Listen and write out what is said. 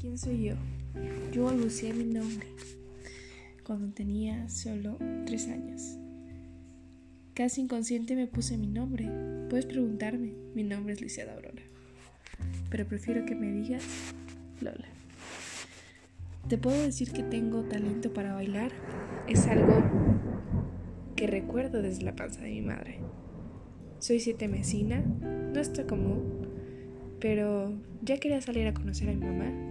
¿Quién soy yo? Yo balbuceé mi nombre cuando tenía solo tres años. Casi inconsciente me puse mi nombre. Puedes preguntarme, mi nombre es Lisiada Aurora. Pero prefiero que me digas Lola. Te puedo decir que tengo talento para bailar. Es algo que recuerdo desde la panza de mi madre. Soy siete mesina, no está común, pero ya quería salir a conocer a mi mamá